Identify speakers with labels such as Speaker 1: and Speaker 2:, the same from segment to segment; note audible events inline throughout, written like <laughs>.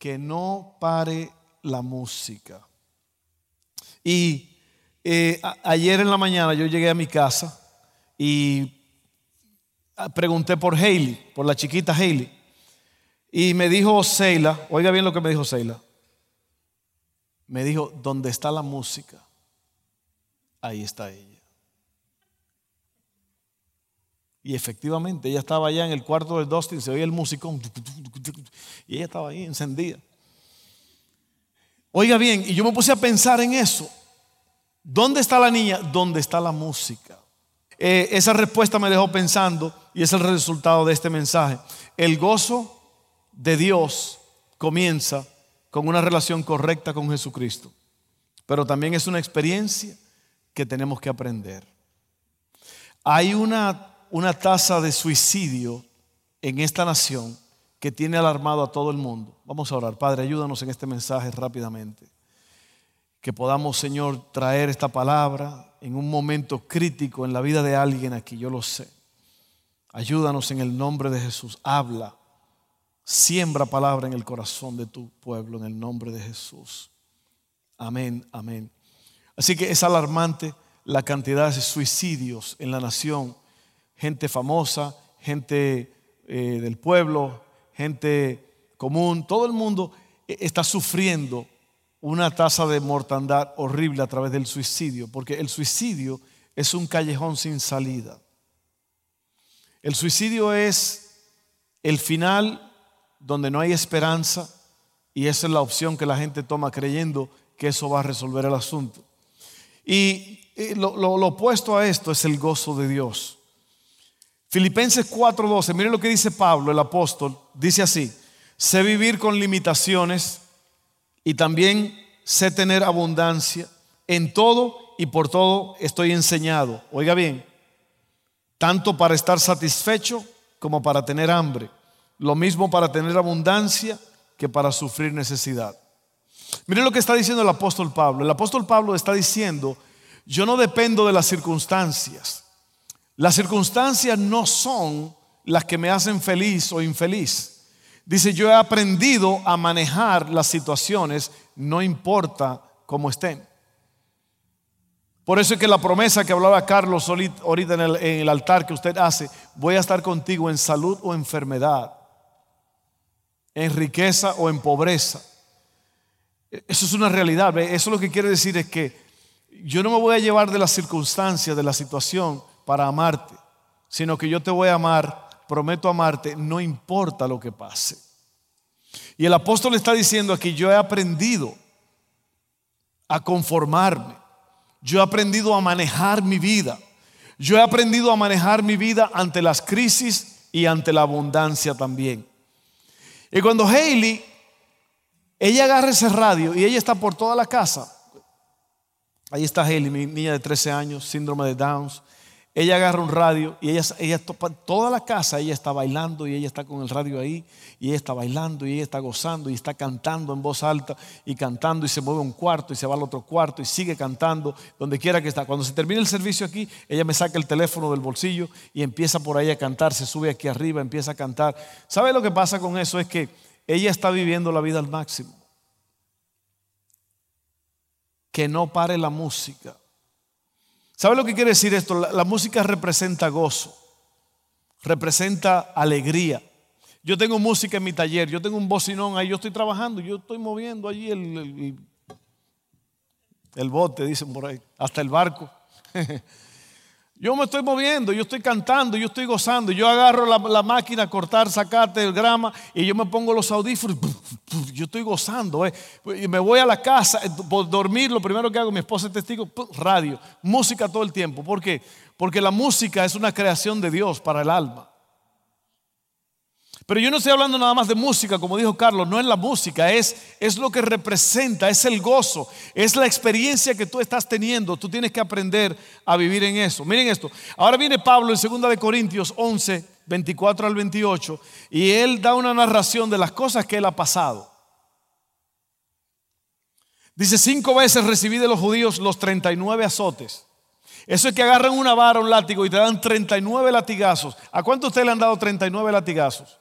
Speaker 1: que no pare la música. Y eh, ayer en la mañana yo llegué a mi casa y pregunté por Hailey, por la chiquita Hailey. Y me dijo Seila, oiga bien lo que me dijo Seila. Me dijo, ¿dónde está la música? Ahí está ella. Y efectivamente, ella estaba allá en el cuarto del Dustin, se oía el musicón, y ella estaba ahí encendida. Oiga bien, y yo me puse a pensar en eso. ¿Dónde está la niña? ¿Dónde está la música? Eh, esa respuesta me dejó pensando y es el resultado de este mensaje. El gozo de Dios comienza con una relación correcta con Jesucristo, pero también es una experiencia que tenemos que aprender. Hay una, una tasa de suicidio en esta nación que tiene alarmado a todo el mundo. Vamos a orar. Padre, ayúdanos en este mensaje rápidamente. Que podamos, Señor, traer esta palabra en un momento crítico en la vida de alguien aquí, yo lo sé. Ayúdanos en el nombre de Jesús. Habla. Siembra palabra en el corazón de tu pueblo en el nombre de Jesús. Amén, amén. Así que es alarmante la cantidad de suicidios en la nación. Gente famosa, gente eh, del pueblo, gente común, todo el mundo eh, está sufriendo una tasa de mortandad horrible a través del suicidio, porque el suicidio es un callejón sin salida. El suicidio es el final donde no hay esperanza y esa es la opción que la gente toma creyendo que eso va a resolver el asunto. Y lo opuesto a esto es el gozo de Dios. Filipenses 4:12, miren lo que dice Pablo, el apóstol, dice así, sé vivir con limitaciones y también sé tener abundancia. En todo y por todo estoy enseñado. Oiga bien, tanto para estar satisfecho como para tener hambre. Lo mismo para tener abundancia que para sufrir necesidad. Miren lo que está diciendo el apóstol Pablo. El apóstol Pablo está diciendo, yo no dependo de las circunstancias. Las circunstancias no son las que me hacen feliz o infeliz. Dice, yo he aprendido a manejar las situaciones, no importa cómo estén. Por eso es que la promesa que hablaba Carlos ahorita en el, en el altar que usted hace, voy a estar contigo en salud o enfermedad, en riqueza o en pobreza. Eso es una realidad. Eso lo que quiere decir es que yo no me voy a llevar de las circunstancias, de la situación, para amarte, sino que yo te voy a amar, prometo amarte, no importa lo que pase. Y el apóstol está diciendo aquí, yo he aprendido a conformarme, yo he aprendido a manejar mi vida, yo he aprendido a manejar mi vida ante las crisis y ante la abundancia también. Y cuando Hailey, ella agarra ese radio y ella está por toda la casa, ahí está Hailey, mi niña de 13 años, síndrome de Downs, ella agarra un radio y ella, ella toda la casa ella está bailando y ella está con el radio ahí y ella está bailando y ella está gozando y está cantando en voz alta y cantando y se mueve un cuarto y se va al otro cuarto y sigue cantando donde quiera que está. Cuando se termina el servicio aquí, ella me saca el teléfono del bolsillo y empieza por ahí a cantar, se sube aquí arriba, empieza a cantar. ¿Sabe lo que pasa con eso? Es que ella está viviendo la vida al máximo. Que no pare la música ¿Sabe lo que quiere decir esto? La, música representa gozo, representa alegría. Yo tengo música en mi taller, yo tengo un bocinón ahí, yo estoy trabajando, yo estoy moviendo allí el, el, bote, dicen por ahí, hasta el barco. <laughs> Yo me estoy moviendo, yo estoy cantando, yo estoy gozando. Yo agarro la, máquina a cortar, sacarte el grama y yo me pongo los audífonos. Yo estoy gozando. Eh. Y me voy a la casa, eh, por dormir, lo primero que hago, mi esposa es testigo, radio, música todo el tiempo. ¿Por qué? Porque la música es una creación de Dios para el alma. Pero yo no estoy hablando nada más de música, como dijo Carlos, no es la música, es, es lo que representa, es el gozo, es la experiencia que tú estás teniendo. Tú tienes que aprender a vivir en eso. Miren esto. Ahora viene Pablo en 2 de Corintios 11, 24 al 28, y él da una narración de las cosas que él ha pasado. Dice, cinco veces recibí de los judíos los 39 azotes. Eso es que agarran una vara, un látigo y te dan 39 latigazos. ¿A cuánto usted le han dado 39 latigazos?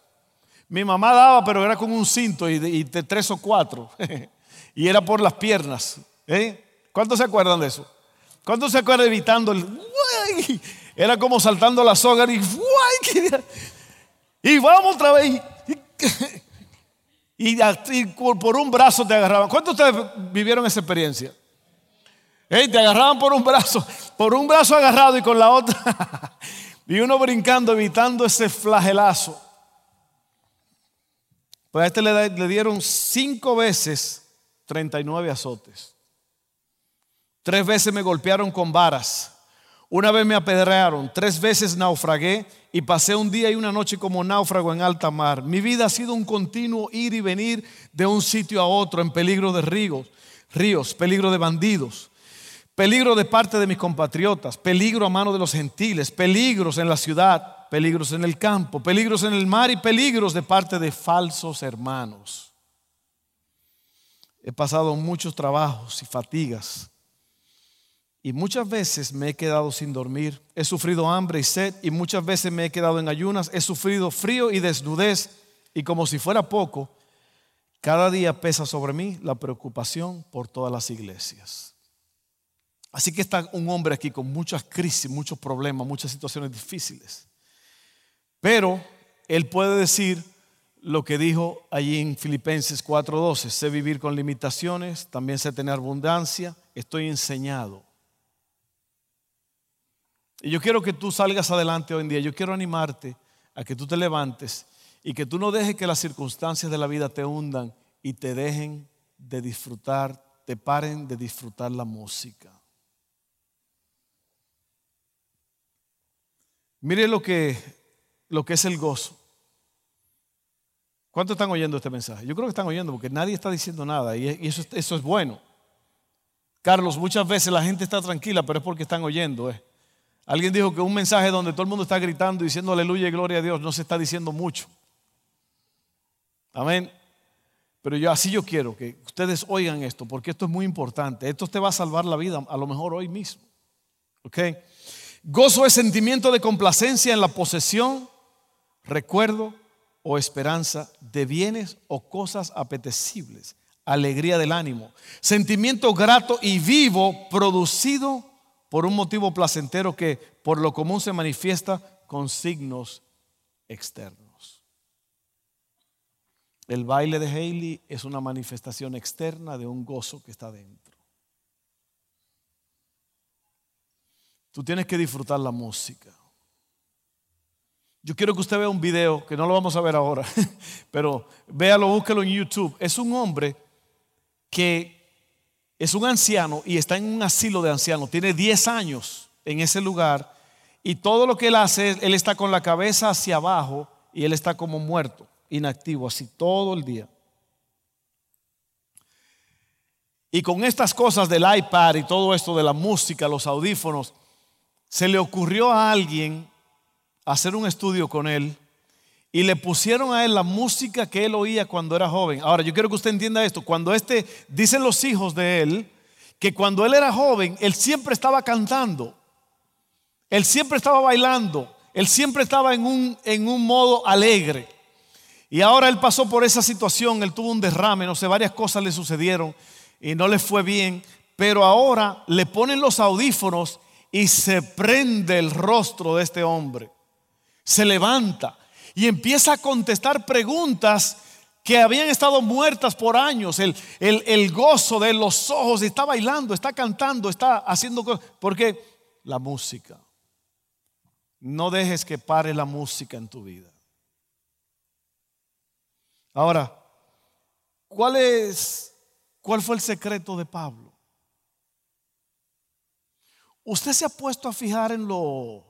Speaker 1: Mi mamá daba, pero era con un cinto y de, tres o cuatro. <laughs> y era por las piernas. ¿eh? ¿Cuántos se acuerdan de eso? ¿Cuántos se acuerdan evitando el... Era como saltando la soga y... Y vamos otra vez. Y, <laughs> por un brazo te agarraban. ¿Cuántos de ustedes vivieron esa experiencia? te agarraban por un brazo, por un brazo agarrado y con la otra. <laughs> y uno brincando, evitando ese flagelazo. Pues a este le, dieron cinco veces 39 azotes. Tres veces me golpearon con varas. Una vez me apedrearon, tres veces naufragué y pasé un día y una noche como náufrago en alta mar. Mi vida ha sido un continuo ir y venir de un sitio a otro en peligro de ríos, ríos, peligro de bandidos, peligro de parte de mis compatriotas, peligro a mano de los gentiles, peligros en la ciudad, peligros en el campo, peligros en el mar y peligros de parte de falsos hermanos. He pasado muchos trabajos y fatigas y muchas veces me he quedado sin dormir, he sufrido hambre y sed y muchas veces me he quedado en ayunas, he sufrido frío y desnudez y como si fuera poco, cada día pesa sobre mí la preocupación por todas las iglesias. Así que está un hombre aquí con muchas crisis, muchos problemas, muchas situaciones difíciles. Pero él puede decir lo que dijo allí en Filipenses 4:12, sé vivir con limitaciones, también sé tener abundancia, estoy enseñado y yo quiero que tú salgas adelante hoy en día. Yo quiero animarte a que tú te levantes y que tú no dejes que las circunstancias de la vida te hundan y te dejen de disfrutar, te paren de disfrutar la música. Mire lo que, lo que es el gozo. ¿Cuántos están oyendo este mensaje? Yo creo que están oyendo porque nadie está diciendo nada y eso, es bueno. Carlos, muchas veces la gente está tranquila, pero es porque están oyendo. Eh. Alguien dijo que un mensaje donde todo el mundo está gritando diciendo aleluya y gloria a Dios no se está diciendo mucho. Amén. Pero yo así yo quiero que ustedes oigan esto, porque esto es muy importante. Esto te va a salvar la vida, a lo mejor hoy mismo. ¿Ok? Gozo es sentimiento de complacencia en la posesión, recuerdo o esperanza de bienes o cosas apetecibles. Alegría del ánimo. Sentimiento grato y vivo producido por un motivo placentero que por lo común se manifiesta con signos externos. El baile de Haley es una manifestación externa de un gozo que está dentro. Tú tienes que disfrutar la música. Yo quiero que usted vea un video, que no lo vamos a ver ahora, <laughs> pero véalo, búsquelo en YouTube. Es un hombre que es un anciano y está en un asilo de ancianos, tiene 10 años en ese lugar y todo lo que él hace, él está con la cabeza hacia abajo y él está como muerto, inactivo, así todo el día. Y con estas cosas del iPad y todo esto de la música, los audífonos, se le ocurrió a alguien hacer un estudio con él y le pusieron a él la música que él oía cuando era joven. Ahora, yo quiero que usted entienda esto. Cuando este, dicen los hijos de él, que cuando él era joven, él siempre estaba cantando. Él siempre estaba bailando. Él siempre estaba en un, en un modo alegre. Y ahora él pasó por esa situación, él tuvo un derrame, no sé, varias cosas le sucedieron y no le fue bien. Pero ahora le ponen los audífonos y se prende el rostro de este hombre. Se levanta y empieza a contestar preguntas que habían estado muertas por años. El, el, gozo de los ojos, está bailando, está cantando, está haciendo cosas. Porque la música. No dejes que pare la música en tu vida. Ahora, ¿cuál es cuál fue el secreto de Pablo? ¿Usted se ha puesto a fijar en lo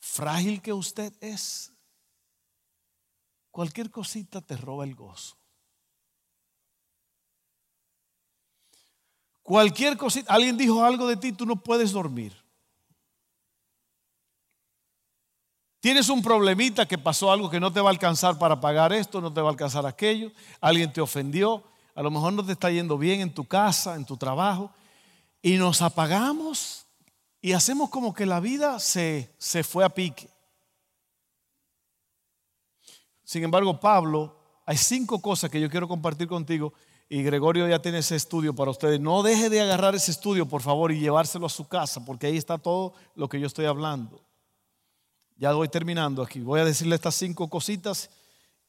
Speaker 1: frágil que usted es? Cualquier cosita te roba el gozo. Cualquier cosita, alguien dijo algo de ti, tú no puedes dormir. Tienes un problemita que pasó algo que no te va a alcanzar para pagar esto, no te va a alcanzar aquello, alguien te ofendió, a lo mejor no te está yendo bien en tu casa, en tu trabajo, y nos apagamos y hacemos como que la vida se, se fue a pique. Sin embargo, Pablo, hay cinco cosas que yo quiero compartir contigo y Gregorio ya tiene ese estudio para ustedes. No deje de agarrar ese estudio, por favor, y llevárselo a su casa, porque ahí está todo lo que yo estoy hablando. Ya voy terminando aquí. Voy a decirle estas cinco cositas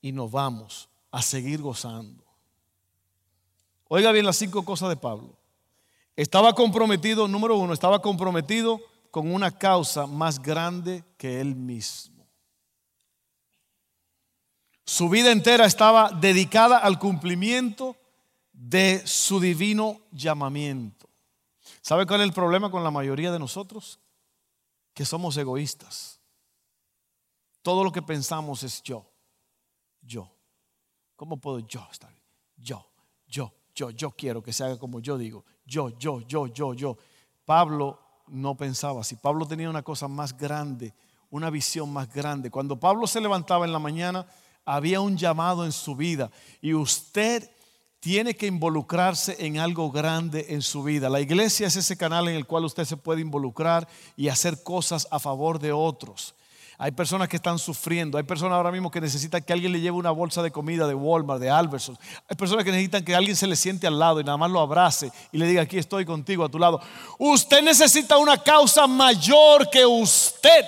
Speaker 1: y nos vamos a seguir gozando. Oiga bien las cinco cosas de Pablo. Estaba comprometido, número uno, estaba comprometido con una causa más grande que él mismo. Su vida entera estaba dedicada al cumplimiento de su divino llamamiento. ¿Sabe cuál es el problema con la mayoría de nosotros? Que somos egoístas. Todo lo que pensamos es yo, yo. ¿Cómo puedo yo estar? Yo, yo, yo, yo quiero que se haga como yo digo. Yo, yo, yo, yo, yo. Pablo no pensaba así. Pablo tenía una cosa más grande, una visión más grande. Cuando Pablo se levantaba en la mañana, había un llamado en su vida y usted tiene que involucrarse en algo grande en su vida. La iglesia es ese canal en el cual usted se puede involucrar y hacer cosas a favor de otros. Hay personas que están sufriendo, hay personas ahora mismo que necesitan que alguien le lleve una bolsa de comida de Walmart, de Albertson. Hay personas que necesitan que alguien se le siente al lado y nada más lo abrace y le diga, aquí estoy contigo a tu lado. Usted necesita una causa mayor que usted.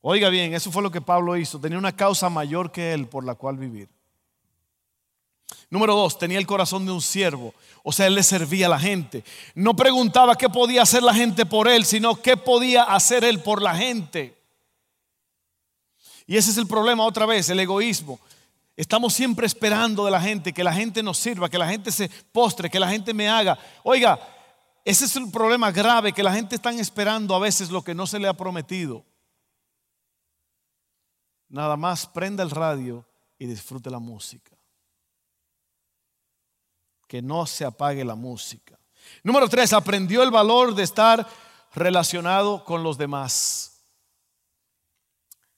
Speaker 1: Oiga bien, eso fue lo que Pablo hizo. Tenía una causa mayor que él por la cual vivir. Número dos, tenía el corazón de un siervo. O sea, él le servía a la gente. No preguntaba qué podía hacer la gente por él, sino qué podía hacer él por la gente. Y ese es el problema otra vez, el egoísmo. Estamos siempre esperando de la gente que la gente nos sirva, que la gente se postre, que la gente me haga. Oiga, ese es el problema grave, que la gente está esperando a veces lo que no se le ha prometido nada más prenda el radio y disfrute la música. Que no se apague la música. Número tres, aprendió el valor de estar relacionado con los demás.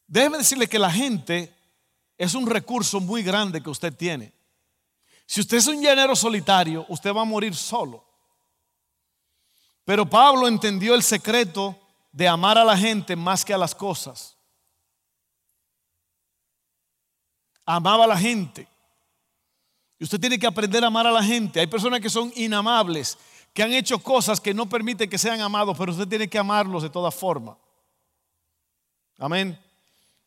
Speaker 1: Déjeme decirle que la gente es un recurso muy grande que usted tiene. Si usted es un llanero solitario, usted va a morir solo. Pero Pablo entendió el secreto de amar a la gente más que a las cosas. amaba a la gente. Usted tiene que aprender a amar a la gente. Hay personas que son inamables, que han hecho cosas que no permiten que sean amados, pero usted tiene que amarlos de toda forma. Amén.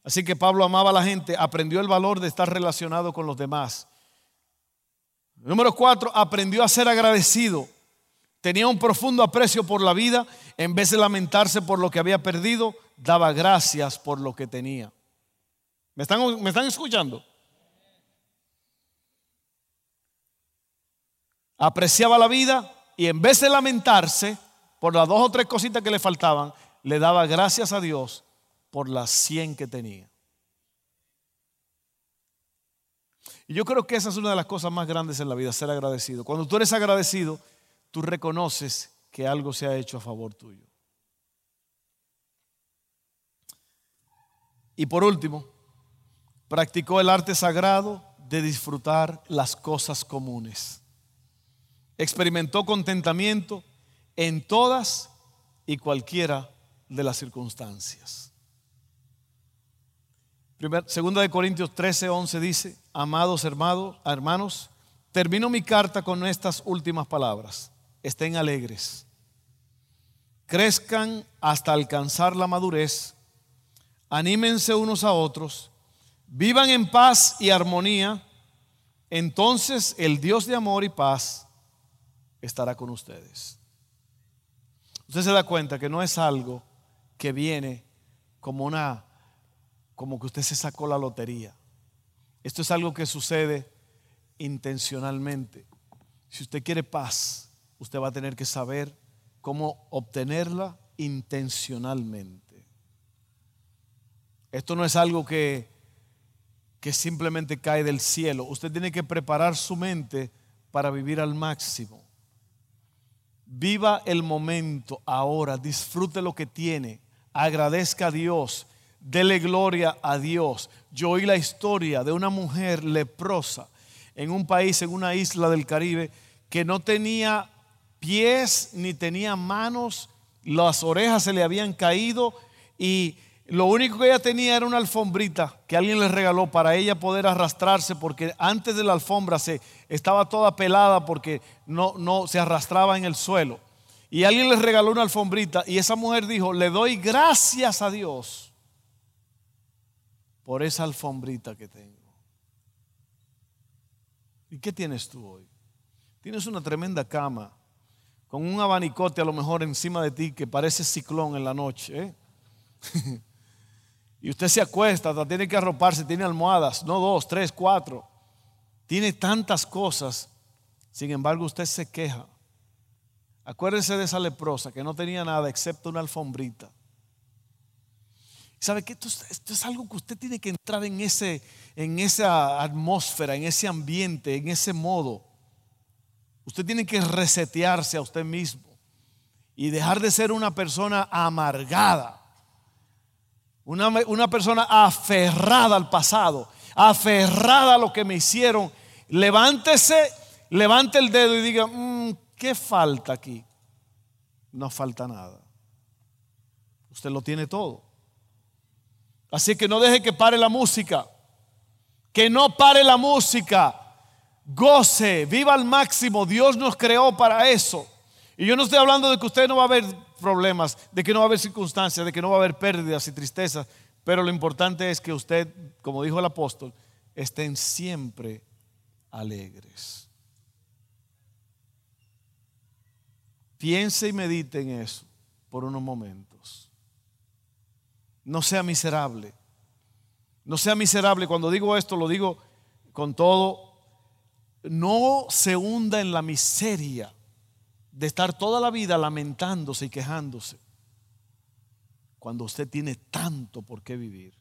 Speaker 1: Así que Pablo amaba a la gente, aprendió el valor de estar relacionado con los demás. Número cuatro, aprendió a ser agradecido. Tenía un profundo aprecio por la vida. En vez de lamentarse por lo que había perdido, daba gracias por lo que tenía. ¿Me están, me están escuchando? Apreciaba la vida y en vez de lamentarse por las dos o tres cositas que le faltaban, le daba gracias a Dios por las 100 que tenía. Y yo creo que esa es una de las cosas más grandes en la vida, ser agradecido. Cuando tú eres agradecido, tú reconoces que algo se ha hecho a favor tuyo. Y por último, practicó el arte sagrado de disfrutar las cosas comunes experimentó contentamiento en todas y cualquiera de las circunstancias. segunda de Corintios 13, 11 dice, amados hermanos, hermanos, termino mi carta con estas últimas palabras. Estén alegres, crezcan hasta alcanzar la madurez, anímense unos a otros, vivan en paz y armonía, entonces el Dios de amor y paz estará con ustedes. Usted se da cuenta que no es algo que viene como una como que usted se sacó la lotería. Esto es algo que sucede intencionalmente. Si usted quiere paz, usted va a tener que saber cómo obtenerla intencionalmente. Esto no es algo que, que simplemente cae del cielo. Usted tiene que preparar su mente para vivir al máximo. Viva el momento ahora, disfrute lo que tiene, agradezca a Dios, dele gloria a Dios. Yo oí la historia de una mujer leprosa en un país, en una isla del Caribe, que no tenía pies ni tenía manos, las orejas se le habían caído y Lo único que ella tenía era una alfombrita que alguien le regaló para ella poder arrastrarse porque antes de la alfombra se estaba toda pelada porque no, no se arrastraba en el suelo. Y alguien le regaló una alfombrita y esa mujer dijo, le doy gracias a Dios por esa alfombrita que tengo. ¿Y qué tienes tú hoy? Tienes una tremenda cama con un abanicote a lo mejor encima de ti que parece ciclón en la noche. ¿eh? <laughs> Y usted se acuesta, tiene que arroparse, tiene almohadas, no dos, tres, cuatro. Tiene tantas cosas. Sin embargo, usted se queja. Acuérdese de esa leprosa que no tenía nada excepto una alfombrita. ¿Sabe que esto, esto, es algo que usted tiene que entrar en, ese, en esa atmósfera, en ese ambiente, en ese modo? Usted tiene que resetearse a usted mismo y dejar de ser una persona amargada una, persona aferrada al pasado, aferrada a lo que me hicieron. Levántese, levante el dedo y diga, mm, ¿qué falta aquí? No falta nada. Usted lo tiene todo. Así que no deje que pare la música. Que no pare la música. Goce, viva al máximo. Dios nos creó para eso. Y yo no estoy hablando de que usted no va a ver problemas, de que no va a haber circunstancias, de que no va a haber pérdidas y tristezas, pero lo importante es que usted, como dijo el apóstol, estén siempre alegres. Piense y medite en eso por unos momentos. No sea miserable. No sea miserable. Cuando digo esto, lo digo con todo. No se hunda en la miseria de estar toda la vida lamentándose y quejándose, cuando usted tiene tanto por qué vivir.